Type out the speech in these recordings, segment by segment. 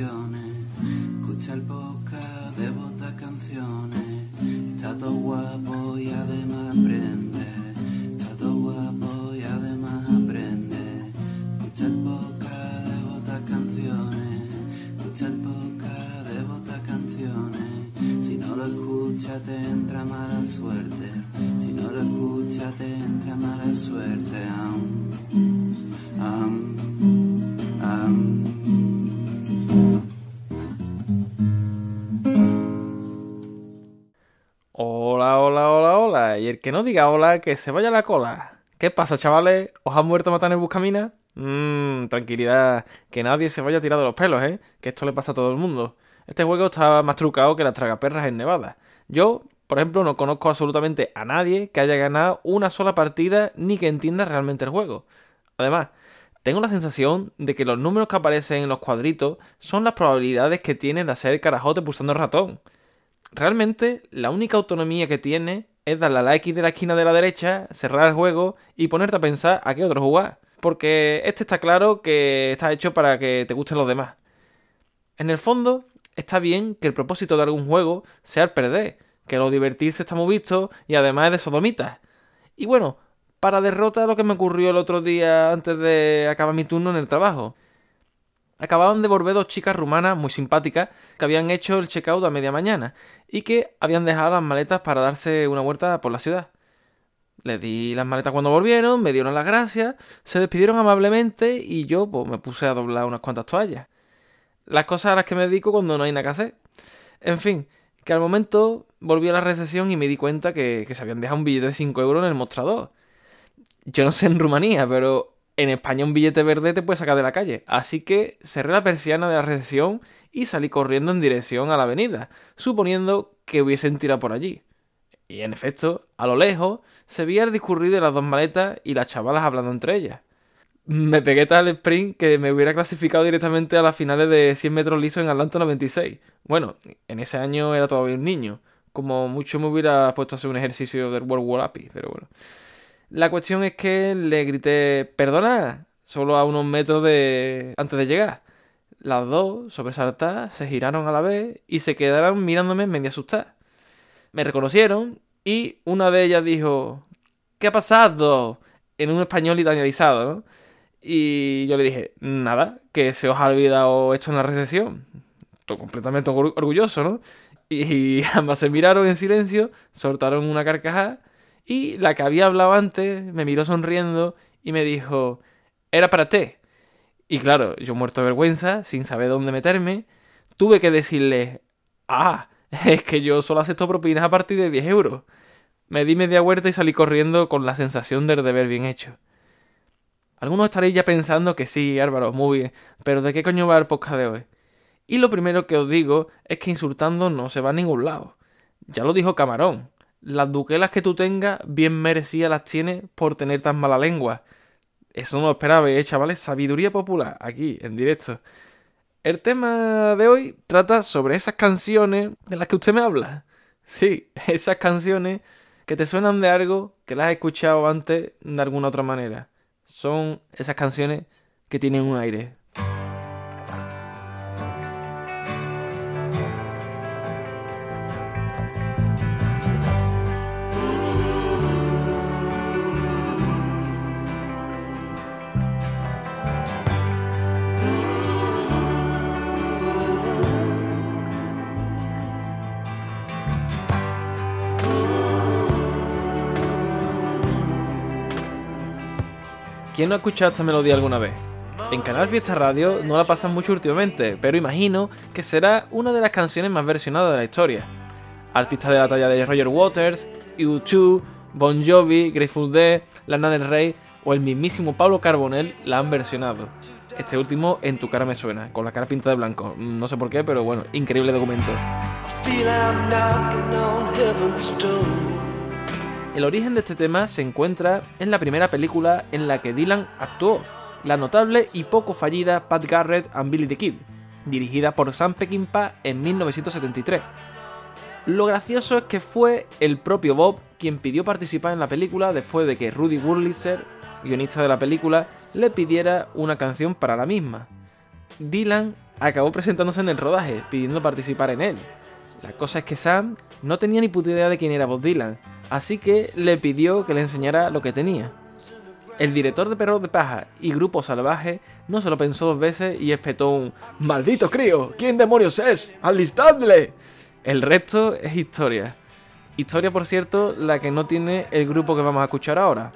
canciones. Escucha el podcast de Bota Canciones. Está todo guapo y además aprende. Está todo guapo y además aprende. Escucha el podcast de Bota Canciones. Escucha el podcast de Bota Canciones. Si no lo escuchas te entra mala suerte. Si no lo escuchas te entra mala suerte. Am, que no diga hola, que se vaya la cola. ¿Qué pasa, chavales? ¿Os han muerto matar en Buscamina? Mmm, tranquilidad. Que nadie se vaya de los pelos, ¿eh? Que esto le pasa a todo el mundo. Este juego está más trucado que las tragaperras en Nevada. Yo, por ejemplo, no conozco absolutamente a nadie que haya ganado una sola partida ni que entienda realmente el juego. Además, tengo la sensación de que los números que aparecen en los cuadritos son las probabilidades que tiene de hacer carajote pulsando el ratón. Realmente, la única autonomía que tiene es darle a la X de la esquina de la derecha, cerrar el juego y ponerte a pensar a qué otro jugar. Porque este está claro que está hecho para que te gusten los demás. En el fondo, está bien que el propósito de algún juego sea el perder, que lo divertirse está muy visto y además es de sodomitas. Y bueno, para derrota lo que me ocurrió el otro día antes de acabar mi turno en el trabajo. Acababan de volver dos chicas rumanas muy simpáticas que habían hecho el checkout a media mañana y que habían dejado las maletas para darse una vuelta por la ciudad. Les di las maletas cuando volvieron, me dieron las gracias, se despidieron amablemente y yo pues, me puse a doblar unas cuantas toallas. Las cosas a las que me dedico cuando no hay nada que hacer. En fin, que al momento volví a la recepción y me di cuenta que, que se habían dejado un billete de 5 euros en el mostrador. Yo no sé en Rumanía, pero en España un billete verde te puede sacar de la calle. Así que cerré la persiana de la recepción y salí corriendo en dirección a la avenida, suponiendo que hubiesen tirado por allí. Y en efecto, a lo lejos, se veía el discurrir de las dos maletas y las chavalas hablando entre ellas. Me pegué tal sprint que me hubiera clasificado directamente a las finales de 100 metros lisos en Atlanta 96. Bueno, en ese año era todavía un niño. Como mucho me hubiera puesto a hacer un ejercicio del World War Happy, pero bueno. La cuestión es que le grité, perdona, solo a unos metros de... antes de llegar. Las dos, sobresaltadas, se giraron a la vez y se quedaron mirándome medio asustadas. Me reconocieron y una de ellas dijo, ¿qué ha pasado? En un español italianizado, ¿no? Y yo le dije, nada, que se os ha olvidado esto en la recepción. Estoy completamente orgu- orgulloso, ¿no? Y ambas se miraron en silencio, soltaron una carcajada y la que había hablado antes me miró sonriendo y me dijo, era para ti. Y claro, yo muerto de vergüenza, sin saber dónde meterme, tuve que decirle, ah, es que yo solo acepto propinas a partir de 10 euros. Me di media vuelta y salí corriendo con la sensación del deber bien hecho. Algunos estaréis ya pensando que sí, Álvaro, muy bien, pero ¿de qué coño va el podcast de hoy? Y lo primero que os digo es que insultando no se va a ningún lado. Ya lo dijo Camarón. Las duquelas que tú tengas, bien merecidas las tienes por tener tan mala lengua. Eso no lo esperaba, ¿eh, chavales? Sabiduría popular, aquí, en directo. El tema de hoy trata sobre esas canciones de las que usted me habla. Sí, esas canciones que te suenan de algo que las has escuchado antes de alguna otra manera. Son esas canciones que tienen un aire. ¿Quién no ha escuchado esta melodía alguna vez? En Canal Fiesta Radio no la pasan mucho últimamente, pero imagino que será una de las canciones más versionadas de la historia. Artistas de la talla de Roger Waters, U2, Bon Jovi, Grateful Dead, Lana del Rey o el mismísimo Pablo Carbonell la han versionado. Este último en tu cara me suena, con la cara pintada de blanco. No sé por qué, pero bueno, increíble documento. El origen de este tema se encuentra en la primera película en la que Dylan actuó, la notable y poco fallida Pat Garrett and Billy the Kid, dirigida por Sam Peckinpah en 1973. Lo gracioso es que fue el propio Bob quien pidió participar en la película después de que Rudy Wurlitzer, guionista de la película, le pidiera una canción para la misma. Dylan acabó presentándose en el rodaje, pidiendo participar en él. La cosa es que Sam no tenía ni puta idea de quién era Bob Dylan, así que le pidió que le enseñara lo que tenía. El director de Perros de Paja y Grupo Salvaje no se lo pensó dos veces y espetó un ¡Maldito crío! ¿Quién demonios es? ¡Alistadle! El resto es historia. Historia, por cierto, la que no tiene el grupo que vamos a escuchar ahora.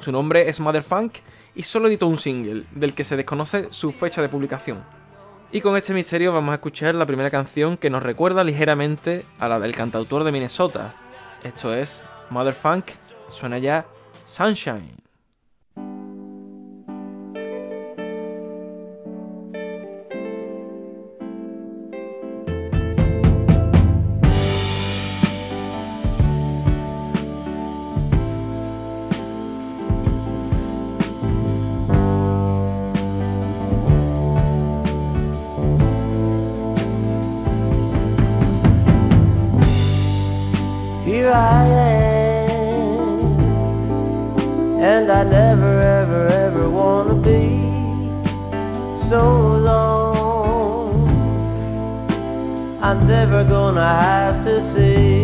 Su nombre es Motherfunk y solo editó un single, del que se desconoce su fecha de publicación. Y con este misterio vamos a escuchar la primera canción que nos recuerda ligeramente a la del cantautor de Minnesota. Esto es Motherfunk, suena ya Sunshine. I am, and I never, ever, ever wanna be so long. I'm never gonna have to see.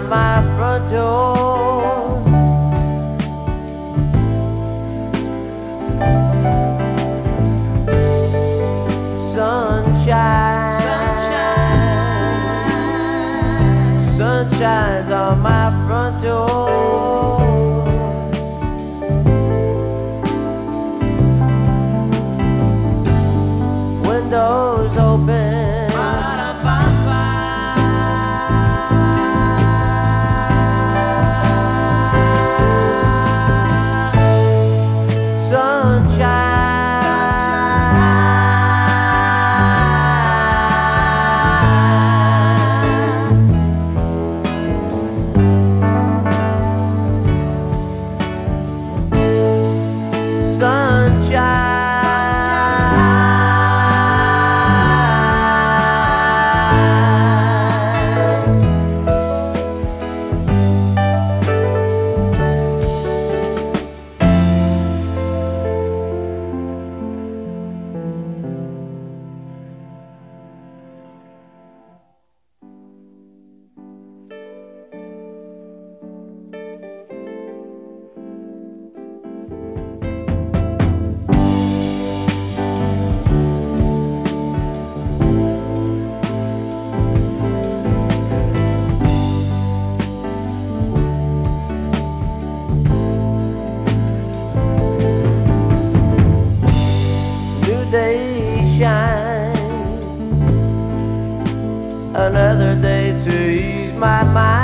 My front door. Sunshine, sunshine, sunshine's on my front door. Shine. Another day to ease my mind.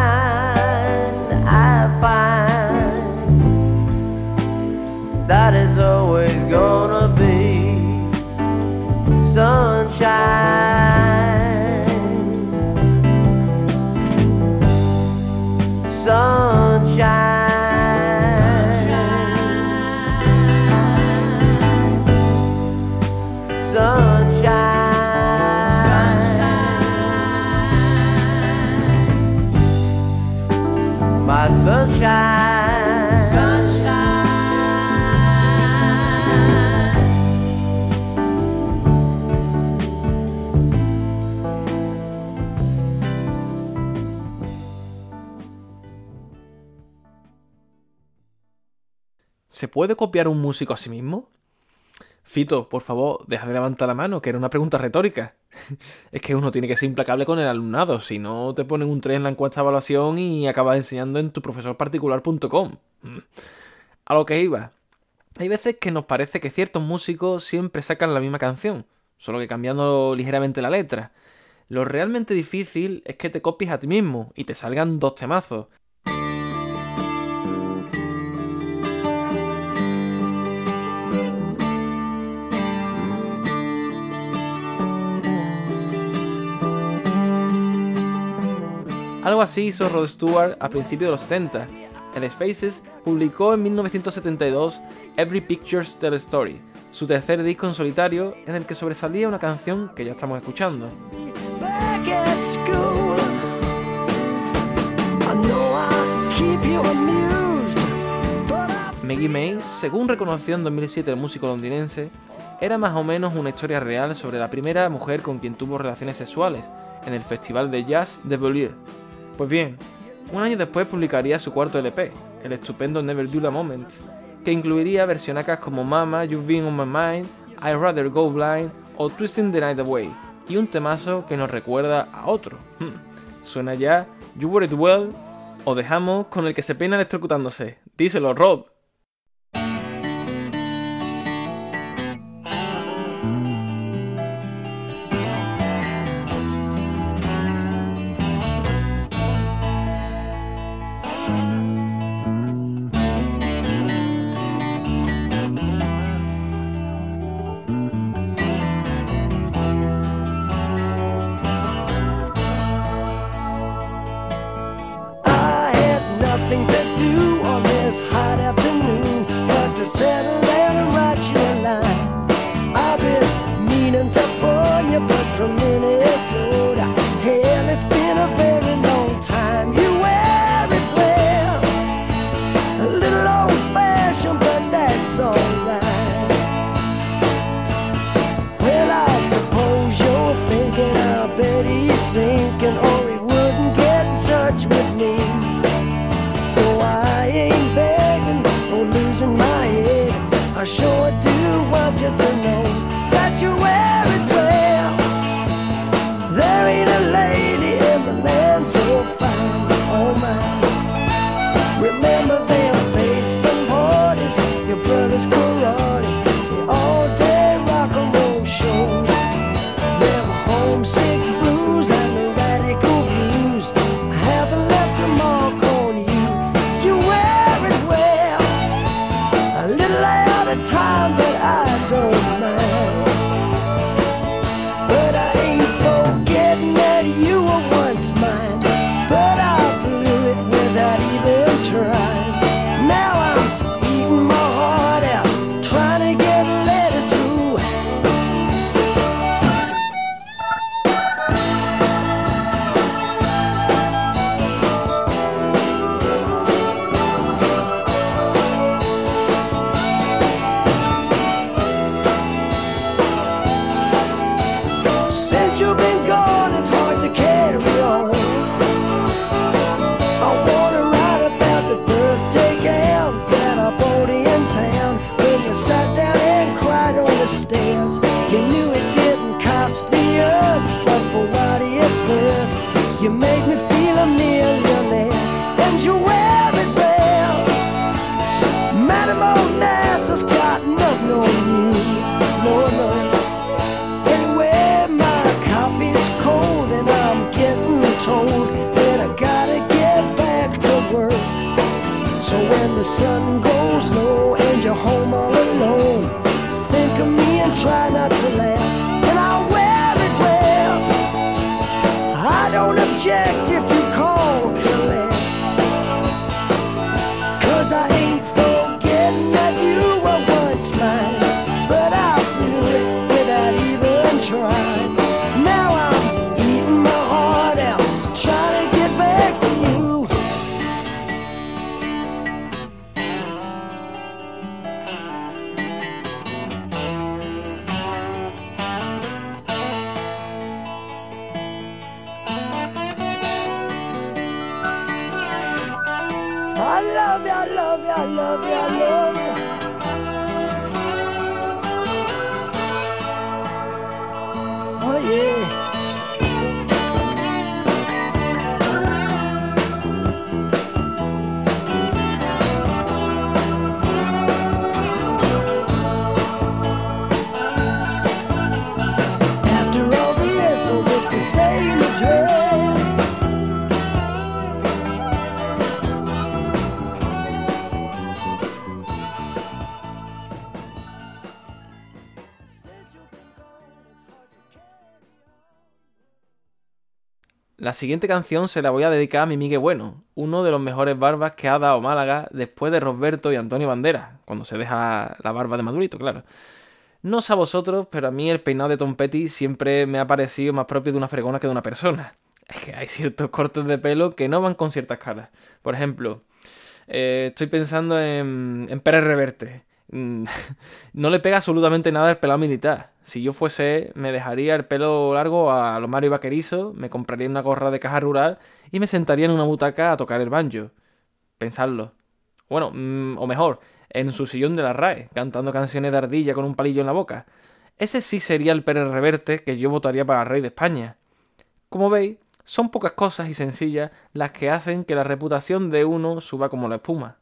¿Se puede copiar un músico a sí mismo? Fito, por favor, deja de levantar la mano, que era una pregunta retórica. es que uno tiene que ser implacable con el alumnado, si no te ponen un 3 en la encuesta de evaluación y acabas enseñando en tu profesorparticular.com. Mm. A lo que iba. Hay veces que nos parece que ciertos músicos siempre sacan la misma canción, solo que cambiando ligeramente la letra. Lo realmente difícil es que te copies a ti mismo y te salgan dos temazos. Algo así hizo Rod Stewart a principios de los 70. En Faces publicó en 1972 Every Picture's Tell Story, su tercer disco en solitario en el que sobresalía una canción que ya estamos escuchando. Maggie May, según reconoció en 2007 el músico londinense, era más o menos una historia real sobre la primera mujer con quien tuvo relaciones sexuales en el Festival de Jazz de Beaulieu, pues bien, un año después publicaría su cuarto LP, el estupendo Never Do The Moment, que incluiría versionacas como Mama, You've Been On My Mind, I'd Rather Go Blind o Twisting The Night Away, y un temazo que nos recuerda a otro. Hmm, suena ya You Were It Well o dejamos con el que se pena electrocutándose. Díselo, Rod. 成功 love you, I love you, I love you, I love you. Oh yeah. After all the years, so it's the same address. Siguiente canción se la voy a dedicar a mi Miguel Bueno, uno de los mejores barbas que ha dado Málaga después de Rosberto y Antonio Banderas, cuando se deja la barba de Madurito, claro. No sé a vosotros, pero a mí el peinado de Tom Petty siempre me ha parecido más propio de una fregona que de una persona. Es que hay ciertos cortes de pelo que no van con ciertas caras. Por ejemplo, eh, estoy pensando en, en Pérez Reverte. Mm, no le pega absolutamente nada el pelado militar. Si yo fuese, me dejaría el pelo largo a lo Mario Vaquerizo, me compraría una gorra de caja rural y me sentaría en una butaca a tocar el banjo. Pensadlo. Bueno, mm, o mejor, en su sillón de la RAE, cantando canciones de ardilla con un palillo en la boca. Ese sí sería el Pérez Reverte que yo votaría para el rey de España. Como veis, son pocas cosas y sencillas las que hacen que la reputación de uno suba como la espuma.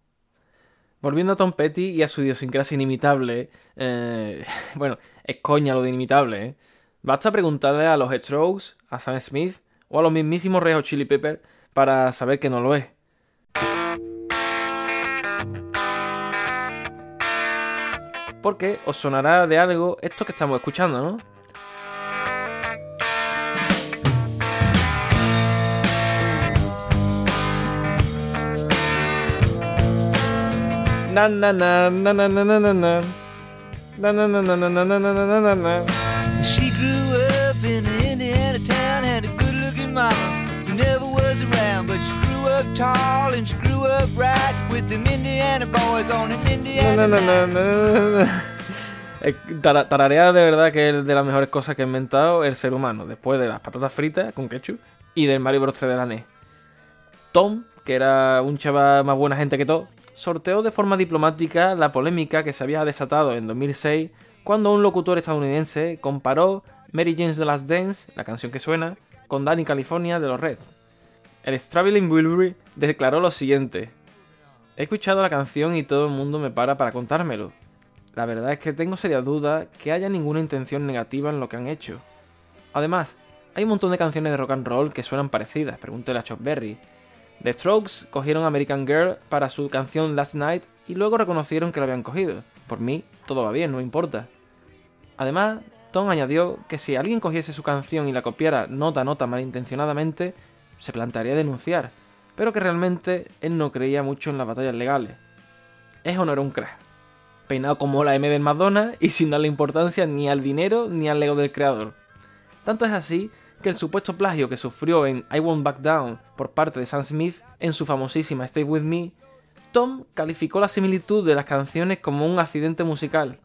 Volviendo a Tom Petty y a su idiosincrasia inimitable, eh, bueno, es coña lo de inimitable, ¿eh? Basta preguntarle a los Strokes, a Sam Smith o a los mismísimos Red Hot Chili Peppers para saber que no lo es. Porque os sonará de algo esto que estamos escuchando, ¿no? Na na na na na na na na na. Na na na na na na na na na na na. She grew up in an Indiana town, had a good looking mama who never was around, but she grew up tall and she grew up right with them Indiana boys on an Na, Indiana na, na, na, na, na. Eh, tara- Tararear de verdad que es de las mejores cosas que ha inventado el ser humano, después de las patatas fritas con ketchup y del Mario Bros 3 de la NES. Tom, que era un chaval más buena gente que todo, sorteó de forma diplomática la polémica que se había desatado en 2006 cuando un locutor estadounidense comparó Mary Jane's The Last Dance, la canción que suena, con Danny California de los Reds. El Traveling Wilbury declaró lo siguiente: He escuchado la canción y todo el mundo me para para contármelo. La verdad es que tengo serias dudas que haya ninguna intención negativa en lo que han hecho. Además, hay un montón de canciones de rock and roll que suenan parecidas, pregúntele a Chuck Berry. The Strokes cogieron American Girl para su canción Last Night y luego reconocieron que lo habían cogido. Por mí, todo va bien, no importa. Además, Tom añadió que si alguien cogiese su canción y la copiara nota a nota malintencionadamente, se plantearía denunciar, pero que realmente él no creía mucho en las batallas legales. Es o no era un crack. Peinado como la M del Madonna y sin darle importancia ni al dinero ni al ego del creador. Tanto es así que el supuesto plagio que sufrió en I Won't Back Down por parte de Sam Smith en su famosísima Stay With Me, Tom calificó la similitud de las canciones como un accidente musical.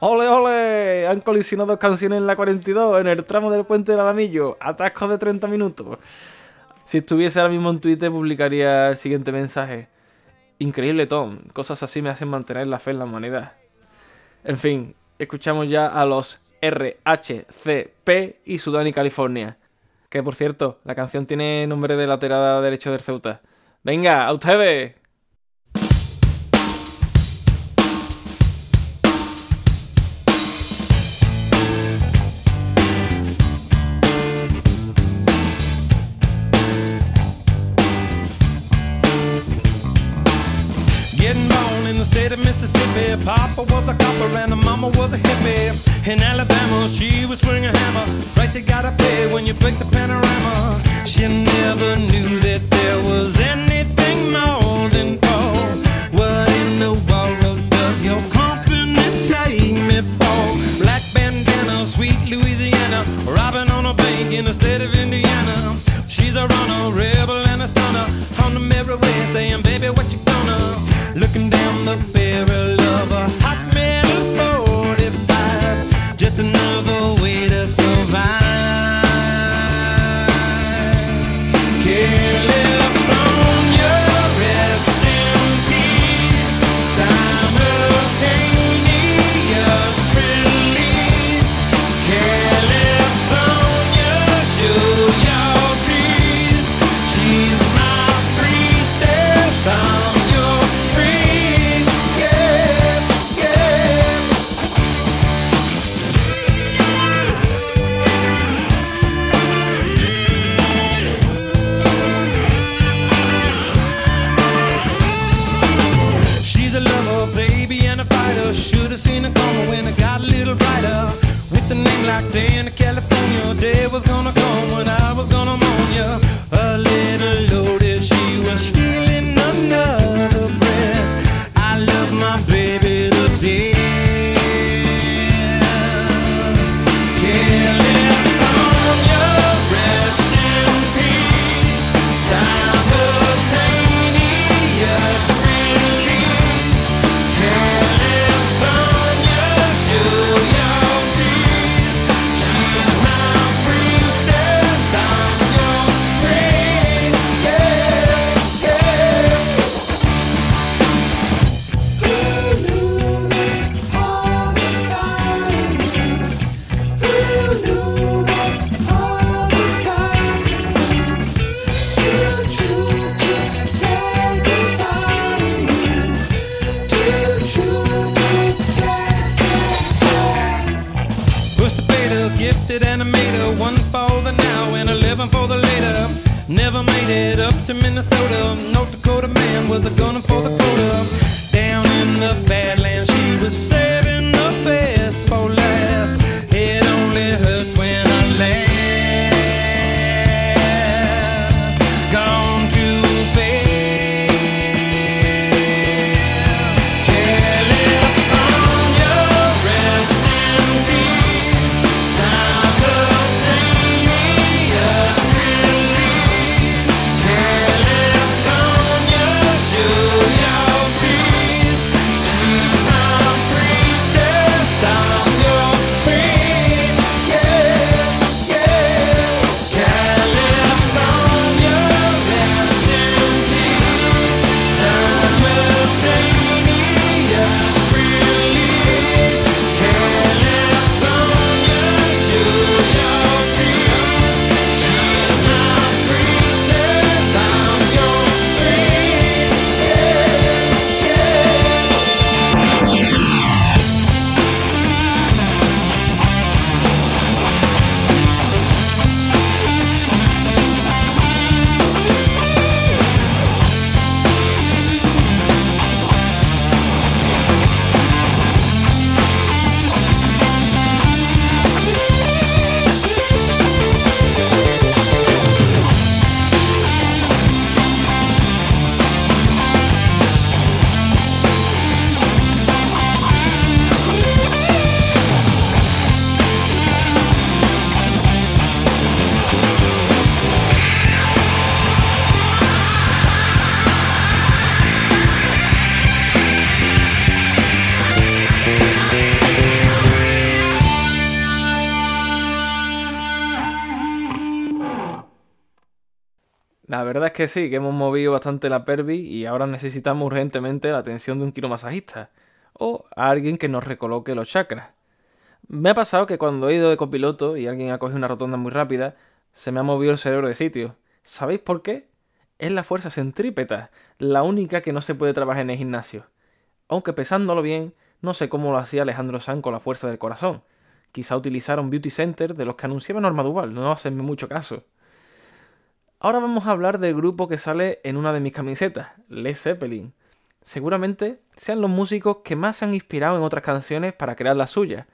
¡Ole, ole! Han colisionado canciones en la 42 en el tramo del puente del Alamillo. Atasco de 30 minutos. Si estuviese ahora mismo en Twitter publicaría el siguiente mensaje. Increíble Tom, cosas así me hacen mantener la fe en la humanidad. En fin, escuchamos ya a los RHCP y Sudán y California. Que por cierto, la canción tiene nombre de lateral derecho del Ceuta. Venga, a ustedes. The state of Mississippi. Papa was a copper and the mama was a hippie. In Alabama, she was swinging a hammer. Price you gotta pay when you break the panorama. She never knew that there was anything more La verdad es que sí, que hemos movido bastante la pervi y ahora necesitamos urgentemente la atención de un quiromasajista o a alguien que nos recoloque los chakras. Me ha pasado que cuando he ido de copiloto y alguien ha cogido una rotonda muy rápida, se me ha movido el cerebro de sitio. ¿Sabéis por qué? Es la fuerza centrípeta, la única que no se puede trabajar en el gimnasio. Aunque pensándolo bien, no sé cómo lo hacía Alejandro San con la fuerza del corazón. Quizá utilizara un beauty center de los que anunciaba Norma Duval, no hacen mucho caso. Ahora vamos a hablar del grupo que sale en una de mis camisetas, Led Zeppelin. Seguramente sean los músicos que más se han inspirado en otras canciones para crear las suyas.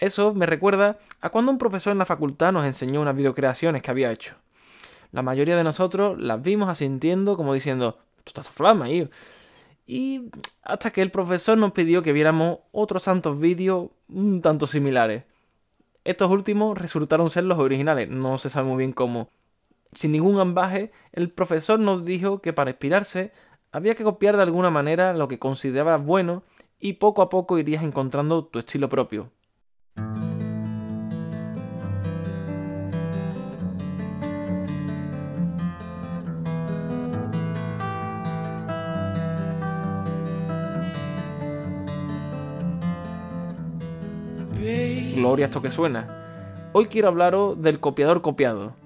Eso me recuerda a cuando un profesor en la facultad nos enseñó unas videocreaciones que había hecho. La mayoría de nosotros las vimos asintiendo como diciendo, tú estás flama. Y hasta que el profesor nos pidió que viéramos otros santos vídeos un tanto similares. Estos últimos resultaron ser los originales, no se sabe muy bien cómo. Sin ningún ambaje, el profesor nos dijo que para inspirarse había que copiar de alguna manera lo que considerabas bueno y poco a poco irías encontrando tu estilo propio. Gloria esto que suena. Hoy quiero hablaros del copiador copiado.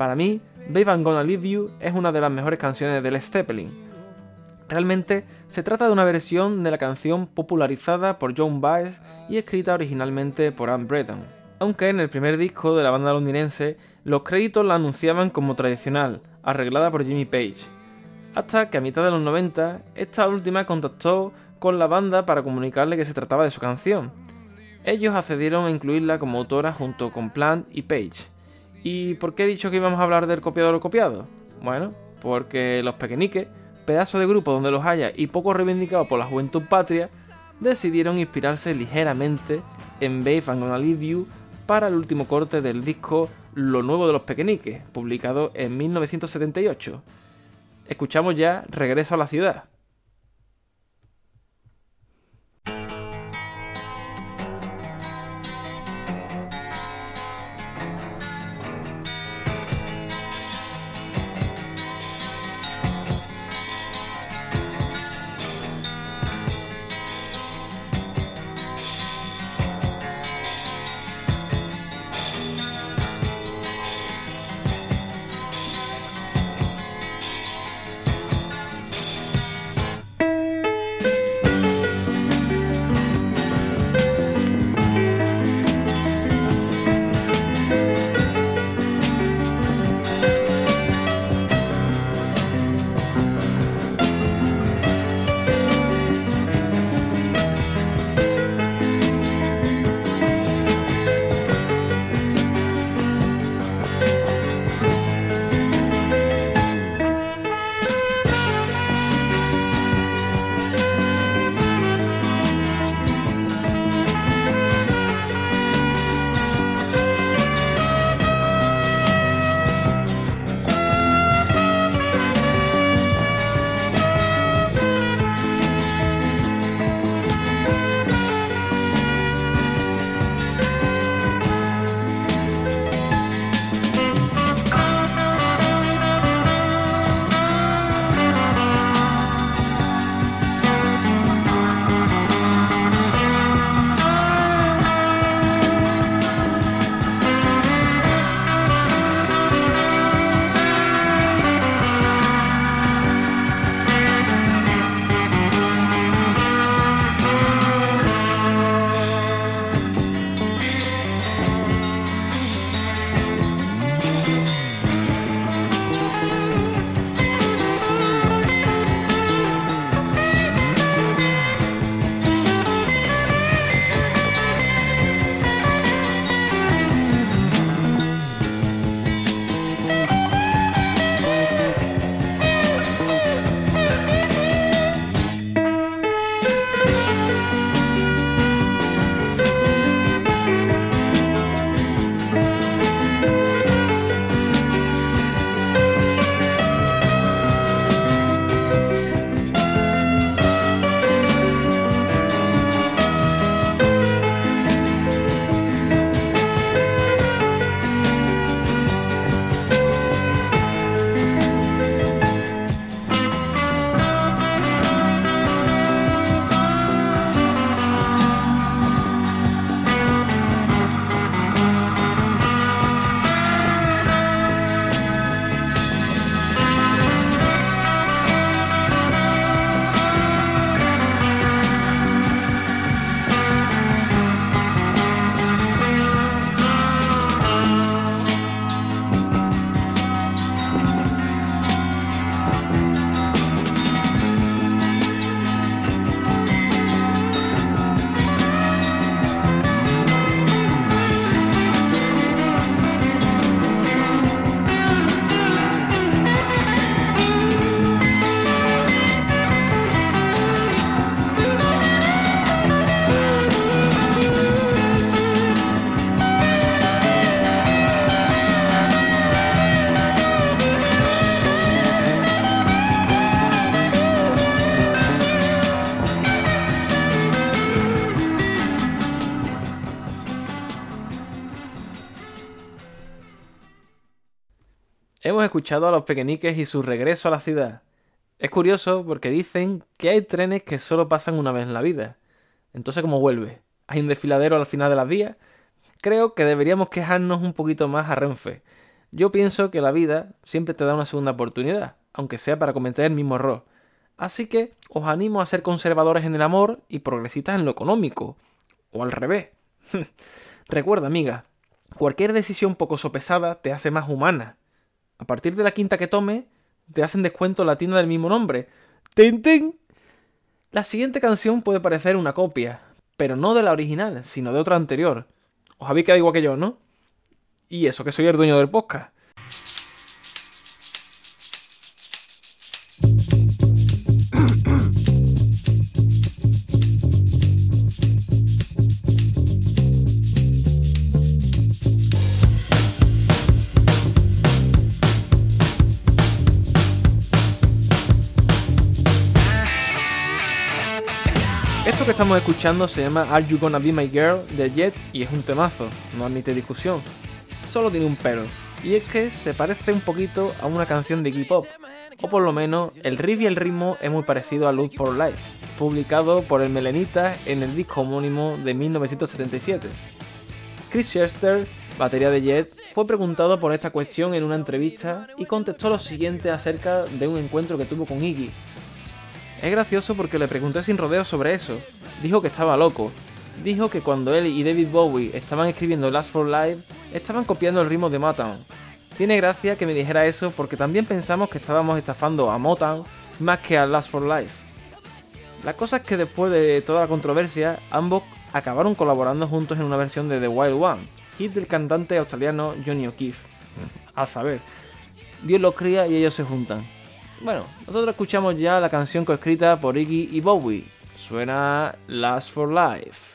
Para mí, Babe I'm Gonna Leave You es una de las mejores canciones del Zeppelin. Realmente se trata de una versión de la canción popularizada por John Baez y escrita originalmente por Anne Breton. Aunque en el primer disco de la banda londinense los créditos la anunciaban como tradicional, arreglada por Jimmy Page. Hasta que a mitad de los 90, esta última contactó con la banda para comunicarle que se trataba de su canción. Ellos accedieron a incluirla como autora junto con Plant y Page. ¿Y por qué he dicho que íbamos a hablar del copiador o copiado? Bueno, porque los pequeñiques, pedazo de grupo donde los haya y poco reivindicado por la juventud patria, decidieron inspirarse ligeramente en Babe I'm Gonna Leave You para el último corte del disco Lo Nuevo de los Pequeñiques, publicado en 1978. Escuchamos ya Regreso a la Ciudad. Escuchado a los pequeñiques y su regreso a la ciudad. Es curioso porque dicen que hay trenes que solo pasan una vez en la vida. Entonces, ¿cómo vuelve? ¿Hay un desfiladero al final de las vías? Creo que deberíamos quejarnos un poquito más a Renfe. Yo pienso que la vida siempre te da una segunda oportunidad, aunque sea para cometer el mismo error. Así que os animo a ser conservadores en el amor y progresistas en lo económico. O al revés. Recuerda, amiga, cualquier decisión poco sopesada te hace más humana. A partir de la quinta que tome, te hacen descuento en la tienda del mismo nombre. ¡Tin, tin! La siguiente canción puede parecer una copia, pero no de la original, sino de otra anterior. Os habéis quedado igual que yo, ¿no? Y eso que soy el dueño del podcast. Estamos escuchando se llama Are You Gonna Be My Girl de Jet y es un temazo, no admite discusión. Solo tiene un pero, y es que se parece un poquito a una canción de Iggy Pop, o por lo menos el riff y el ritmo es muy parecido a Look for Life, publicado por el Melenita en el disco homónimo de 1977. Chris Chester, batería de Jet, fue preguntado por esta cuestión en una entrevista y contestó lo siguiente acerca de un encuentro que tuvo con Iggy, es gracioso porque le pregunté sin rodeos sobre eso. Dijo que estaba loco. Dijo que cuando él y David Bowie estaban escribiendo Last for Life, estaban copiando el ritmo de Motown. Tiene gracia que me dijera eso porque también pensamos que estábamos estafando a Motown más que a Last for Life. La cosa es que después de toda la controversia, ambos acabaron colaborando juntos en una versión de The Wild One, hit del cantante australiano Johnny O'Keefe. A saber, Dios los cría y ellos se juntan. Bueno, nosotros escuchamos ya la canción coescrita por Iggy y Bowie. Suena Last for Life.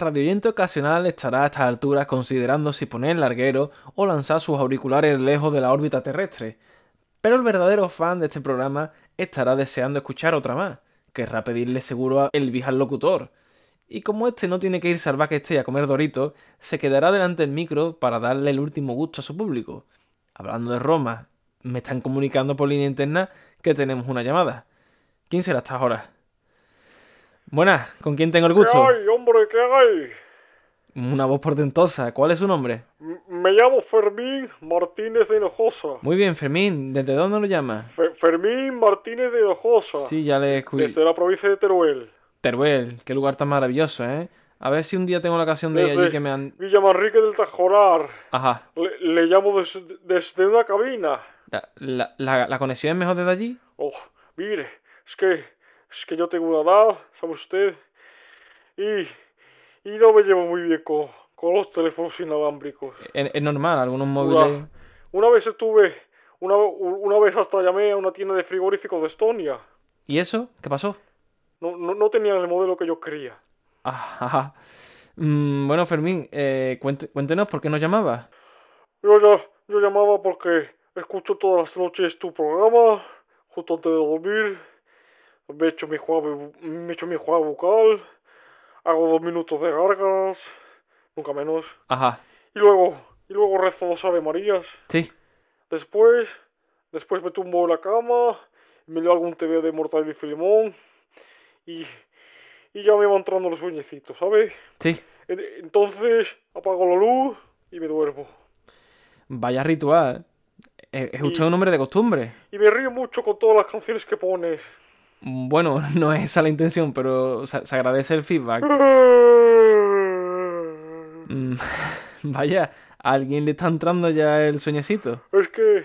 Radioyente ocasional estará a estas alturas considerando si poner el larguero o lanzar sus auriculares lejos de la órbita terrestre. Pero el verdadero fan de este programa estará deseando escuchar otra más. Querrá pedirle seguro a Elvis al locutor. Y como este no tiene que irse al backstage a comer doritos, se quedará delante del micro para darle el último gusto a su público. Hablando de Roma, me están comunicando por línea interna que tenemos una llamada. ¿Quién será a estas horas? Buenas, ¿con quién tengo el gusto? ¿Qué hay, hombre? ¿Qué hay? Una voz portentosa. ¿Cuál es su nombre? M- me llamo Fermín Martínez de Hinojosa. Muy bien, Fermín. ¿Desde dónde lo llama? Fe- Fermín Martínez de Hinojosa. Sí, ya le escuché. Desde la provincia de Teruel. Teruel, qué lugar tan maravilloso, ¿eh? A ver si un día tengo la ocasión de ir allí que me han... Villa Manrique del Tajorar. Ajá. Le, le llamo des- desde una cabina. La, la- la- la conexión es mejor desde allí? Oh, mire, es que, es que yo tengo una edad, ¿sabe usted? Y, y no me llevo muy bien con, con los teléfonos inalámbricos. Es, es normal, algunos móviles... Una, una vez estuve, una, una vez hasta llamé a una tienda de frigoríficos de Estonia. ¿Y eso? ¿Qué pasó? No, no, no tenían el modelo que yo quería. Ajá. Mm, bueno, Fermín, eh, cuéntenos por qué nos llamaba. Yo, ya, yo llamaba porque escucho todas las noches tu programa, justo antes de dormir. Me echo mi juego, me echo mi juego bucal, hago dos minutos de gárgaras, nunca menos. Ajá. Y luego, y luego rezo dos Ave Marías. Sí. Después, después me tumbo en la cama, me leo algún TV de Mortal y Filemón y, y ya me van entrando los sueñecitos, ¿sabes? Sí. En- Entonces apago la luz y me duermo. Vaya ritual. Es, es usted Y- un hombre de costumbre. Y me río mucho con todas las canciones que pones. Bueno, no es esa la intención, pero se, se agradece el feedback. Mm, Vaya, ¿a alguien le está entrando ya el sueñecito? Es que,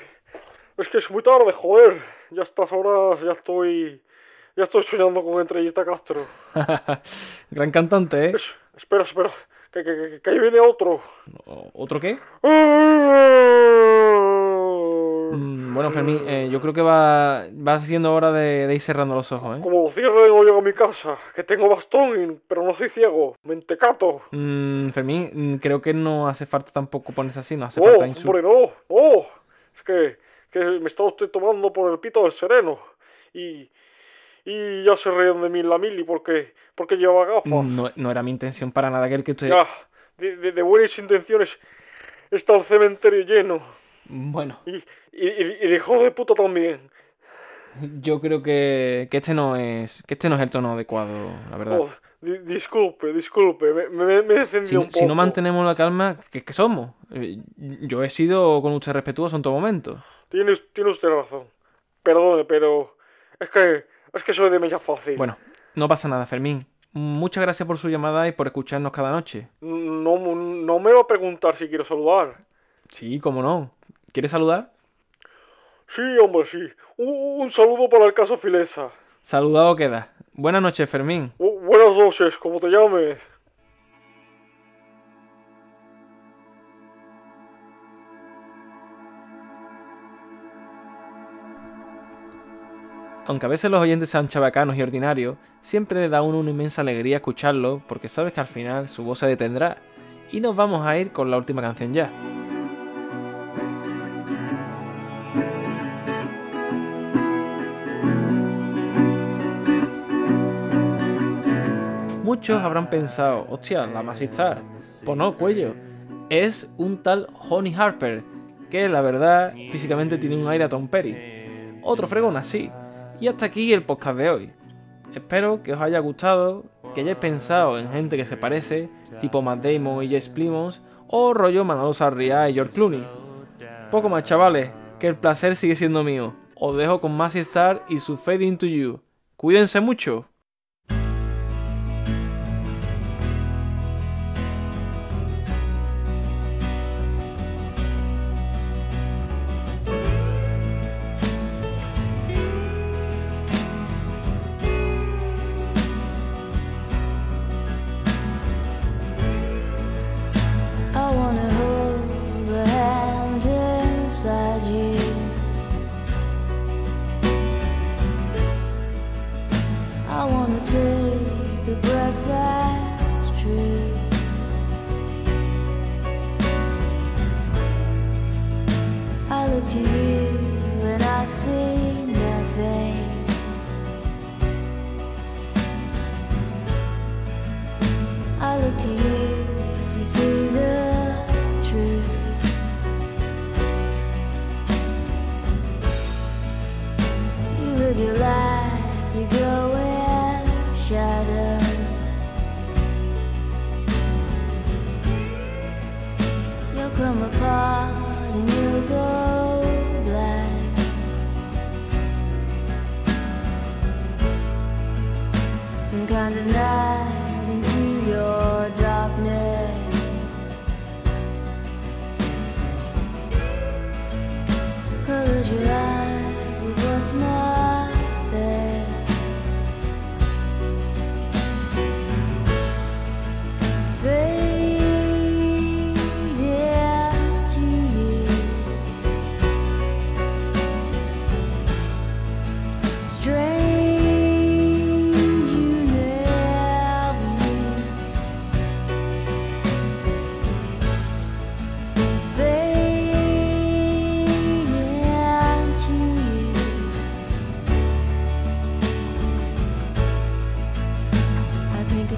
es que es muy tarde, joder. Ya a estas horas ya estoy, ya estoy soñando con Entrevista Castro. Gran cantante, ¿eh? Es- espera, espera, que, que, que, que ahí viene otro. ¿O- ¿Otro qué? Mm, Bueno, Fermín, eh, yo creo que va, va siendo hora de, de ir cerrando los ojos, ¿eh? Como cierre no llego a mi casa, que tengo bastón, pero no soy ciego, mentecato. Mm, Fermín, mm, creo que no hace falta tampoco ponerse así, no hace No, falta insultar. hombre, no, no. Es que, que me está usted tomando por el pito del sereno. Y, y ya se ríen de mí en la mili porque, porque lleva gafas. No, no era mi intención para nada que el que usted... Ya, de, de- de buenas intenciones está el cementerio lleno. Bueno, Y, y, y- de hijo de puta también. yo creo que, que este no es que este no es el tono adecuado, la verdad. Oh, di- disculpe, disculpe, me, me, me he Si, si no mantenemos la calma, ¿qué, qué somos? Eh, Yo he sido con usted respetuoso en todo momento. Tiene, tiene usted razón. Perdone, pero es que, es que soy de mecha fácil. Bueno, no pasa nada, Fermín. Muchas gracias por su llamada y por escucharnos cada noche. No, no me va a preguntar si quiero saludar. Sí, cómo no. ¿Quieres saludar? Sí, hombre, sí. Un, saludo para el caso Filesa. Saludado queda. Buenas noches, Fermín. Buenas noches, como te llames. Aunque a veces los oyentes sean chabacanos y ordinarios, siempre le da a uno una inmensa alegría escucharlo porque sabes que al final su voz se detendrá. Y nos vamos a ir con la última canción ya. Muchos habrán pensado, hostia, la Masistar. Pues no, cuello. Es un tal Honey Harper, que la verdad físicamente tiene un aire a Tom Perry. Otro fregón así. Y hasta aquí el podcast de hoy. Espero que os haya gustado, que hayáis pensado en gente que se parece, tipo Matt Damon y Jess Plymouth, o rollo Manolo Sarriá y George Clooney. Poco más chavales, que el placer sigue siendo mío. Os dejo con Massey Star y su Fade Into You. Cuídense mucho. To you and I see nothing.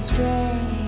I